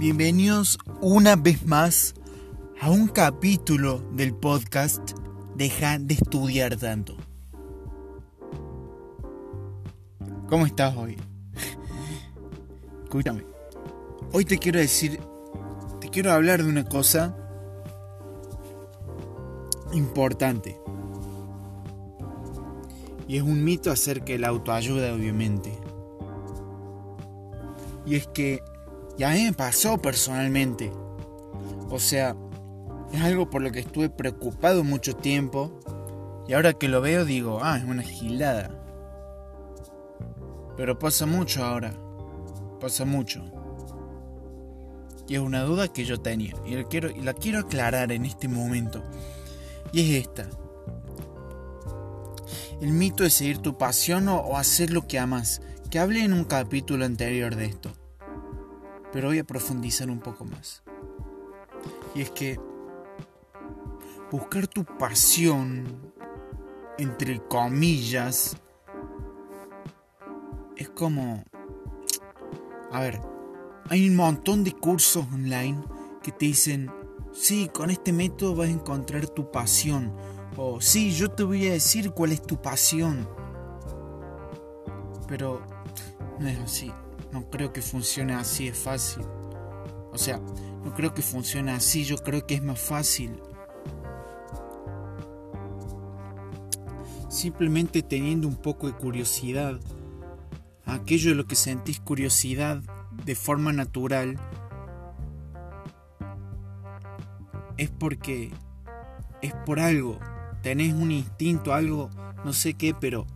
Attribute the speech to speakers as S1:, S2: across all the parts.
S1: Bienvenidos una vez más a un capítulo del podcast Deja de estudiar tanto. ¿Cómo estás hoy? Escúchame. Hoy te quiero decir, te quiero hablar de una cosa importante. Y es un mito acerca de la autoayuda, obviamente. Y es que, y a mí me pasó personalmente. O sea, es algo por lo que estuve preocupado mucho tiempo. Y ahora que lo veo digo, ah, es una gilada. Pero pasa mucho ahora. Pasa mucho. Y es una duda que yo tenía. Y la quiero, la quiero aclarar en este momento. Y es esta. El mito de seguir tu pasión o hacer lo que amas. Que hablé en un capítulo anterior de esto. Pero voy a profundizar un poco más. Y es que buscar tu pasión, entre comillas, es como... A ver, hay un montón de cursos online que te dicen, sí, con este método vas a encontrar tu pasión. O sí, yo te voy a decir cuál es tu pasión. Pero no es así. No creo que funcione así, es fácil. O sea, no creo que funcione así, yo creo que es más fácil. Simplemente teniendo un poco de curiosidad. Aquello de lo que sentís curiosidad de forma natural es porque es por algo. Tenés un instinto, algo, no sé qué, pero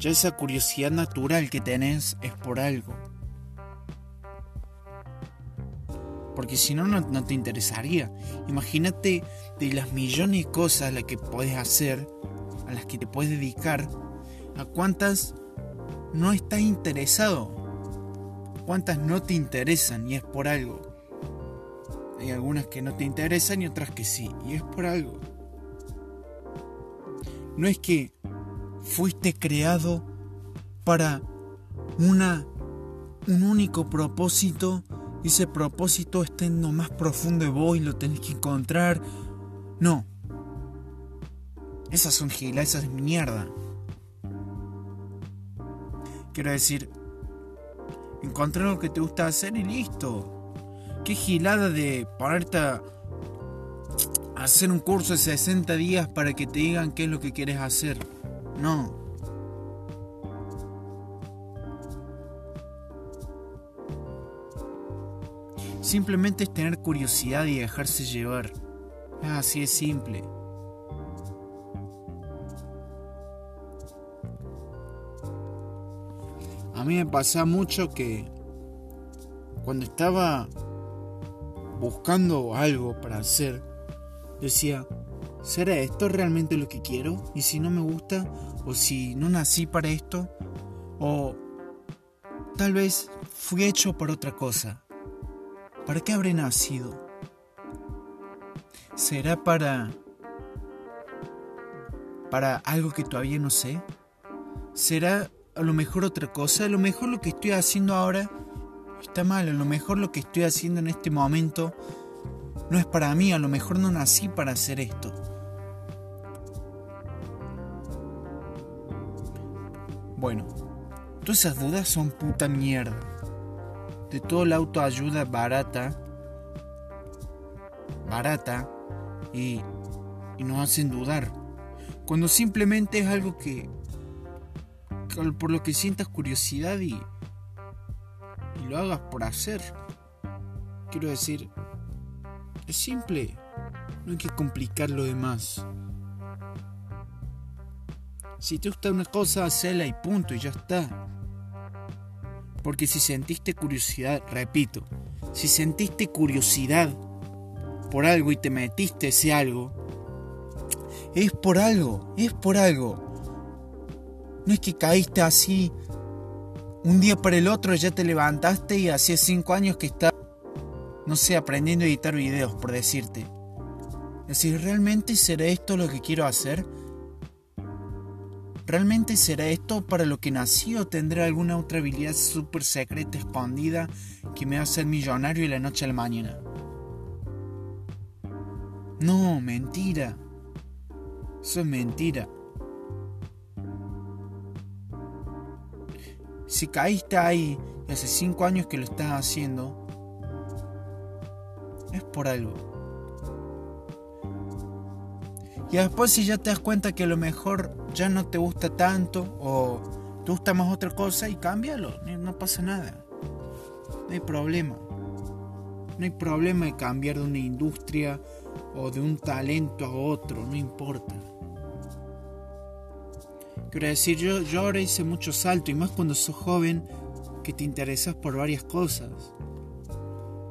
S1: ya esa curiosidad natural que tenés es por algo. Porque si no, no te interesaría. Imagínate de las millones de cosas a las que puedes hacer, a las que te puedes dedicar, a cuántas no estás interesado. Cuántas no te interesan y es por algo. Hay algunas que no te interesan y otras que sí, y es por algo. No es que fuiste creado para una un único propósito y ese propósito está en lo más profundo de vos y lo tenés que encontrar. No. Esas son gilas, esas es mierda. Quiero decir, encontrar lo que te gusta hacer y listo. Qué gilada de ponerte a hacer un curso de 60 días para que te digan qué es lo que quieres hacer. No. Simplemente es tener curiosidad y dejarse llevar. Así es simple. A mí me pasa mucho que cuando estaba buscando algo para hacer, decía, ¿será esto realmente lo que quiero? Y si no me gusta, o si no nací para esto, o tal vez fui hecho para otra cosa. ¿Para qué habré nacido? ¿Será para... para algo que todavía no sé? ¿Será a lo mejor otra cosa? A lo mejor lo que estoy haciendo ahora está mal, a lo mejor lo que estoy haciendo en este momento no es para mí, a lo mejor no nací para hacer esto. Bueno, todas esas dudas son puta mierda. De toda la autoayuda barata, barata, y, y nos hacen dudar. Cuando simplemente es algo que, por lo que sientas curiosidad y, y lo hagas por hacer. Quiero decir, es simple, no hay que complicar lo demás. Si te gusta una cosa, hacela y punto, y ya está. Porque si sentiste curiosidad, repito, si sentiste curiosidad por algo y te metiste ese algo, es por algo, es por algo. No es que caíste así un día para el otro, ya te levantaste y hace cinco años que estás, no sé, aprendiendo a editar videos, por decirte. Es decir, ¿realmente será esto lo que quiero hacer? ¿Realmente será esto para lo que nací o tendré alguna otra habilidad súper secreta escondida que me va a hacer millonario de la noche a la mañana. No, mentira. Eso es mentira. Si caíste ahí y hace cinco años que lo estás haciendo, es por algo. Y después si ya te das cuenta que a lo mejor ya no te gusta tanto o te gusta más otra cosa y cámbialo, no pasa nada. No hay problema. No hay problema de cambiar de una industria o de un talento a otro, no importa. Quiero decir, yo, yo ahora hice mucho salto y más cuando sos joven que te interesas por varias cosas.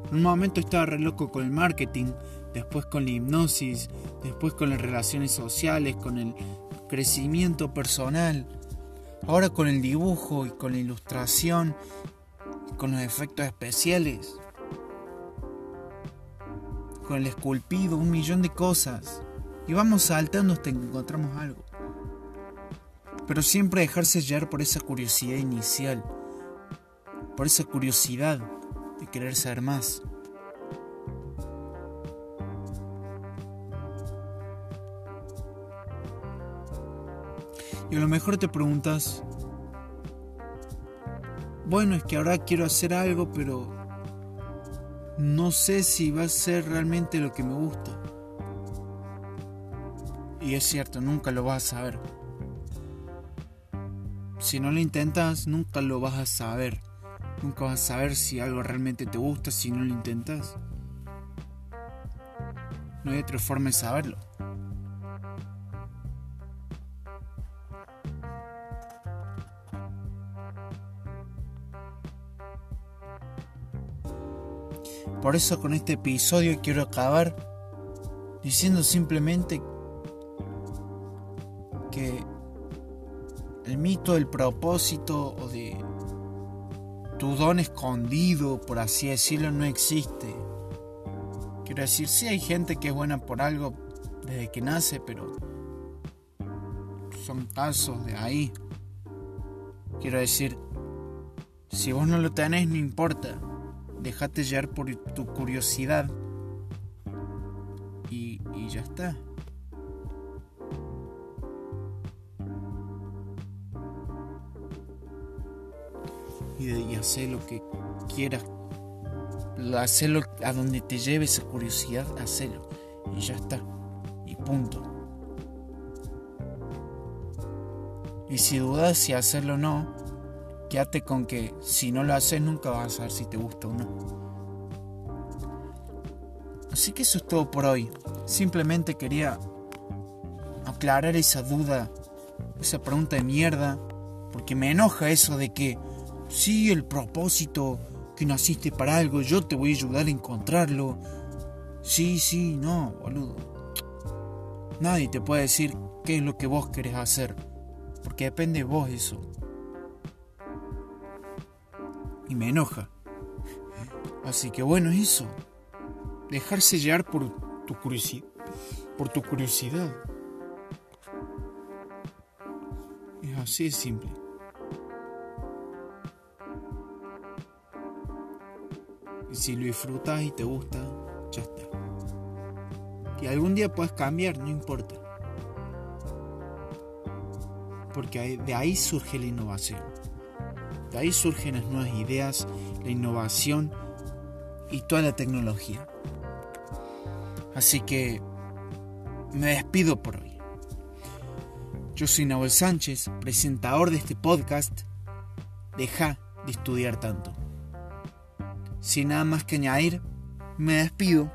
S1: En un momento estaba re loco con el marketing, después con la hipnosis, después con las relaciones sociales, con el crecimiento personal, ahora con el dibujo y con la ilustración con los efectos especiales, con el esculpido, un millón de cosas. Y vamos saltando hasta que encontramos algo. Pero siempre dejarse llevar por esa curiosidad inicial, por esa curiosidad de querer ser más. Y a lo mejor te preguntas, bueno, es que ahora quiero hacer algo, pero no sé si va a ser realmente lo que me gusta. Y es cierto, nunca lo vas a saber. Si no lo intentas, nunca lo vas a saber. Nunca vas a saber si algo realmente te gusta si no lo intentas. No hay otra forma de saberlo. Por eso con este episodio quiero acabar diciendo simplemente que el mito del propósito o de tu don escondido, por así decirlo, no existe. Quiero decir, sí hay gente que es buena por algo desde que nace, pero son casos de ahí. Quiero decir, si vos no lo tenés, no importa. Dejate llevar por tu curiosidad. Y, ya está. Y, y hacer lo que quieras. Hacerlo a donde te lleve esa curiosidad, hacelo. Y ya está. Y punto. Y si dudas si hacerlo o no, quédate con que si no lo haces nunca vas a saber si te gusta o no. Así que eso es todo por hoy. Simplemente quería aclarar esa duda, esa pregunta de mierda, porque me enoja eso de que sí, el propósito, que naciste para algo, yo te voy a ayudar a encontrarlo. Sí, sí, no, boludo. Nadie te puede decir qué es lo que vos querés hacer, porque depende de vos eso y me enoja. Así que bueno, eso. Dejarse llevar por tu curiosidad. Por tu curiosidad. Es así de simple. Y si lo disfrutas y te gusta, ya está. Y algún día puedes cambiar, no importa. Porque de ahí surge la innovación. De ahí surgen las nuevas ideas, la innovación y toda la tecnología. Así que me despido por hoy. Yo soy Nahuel Sánchez, presentador de este podcast. Deja de estudiar tanto. Sin nada más que añadir, me despido.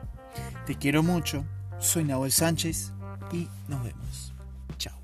S1: Te quiero mucho. Soy Nahuel Sánchez y nos vemos. Chao.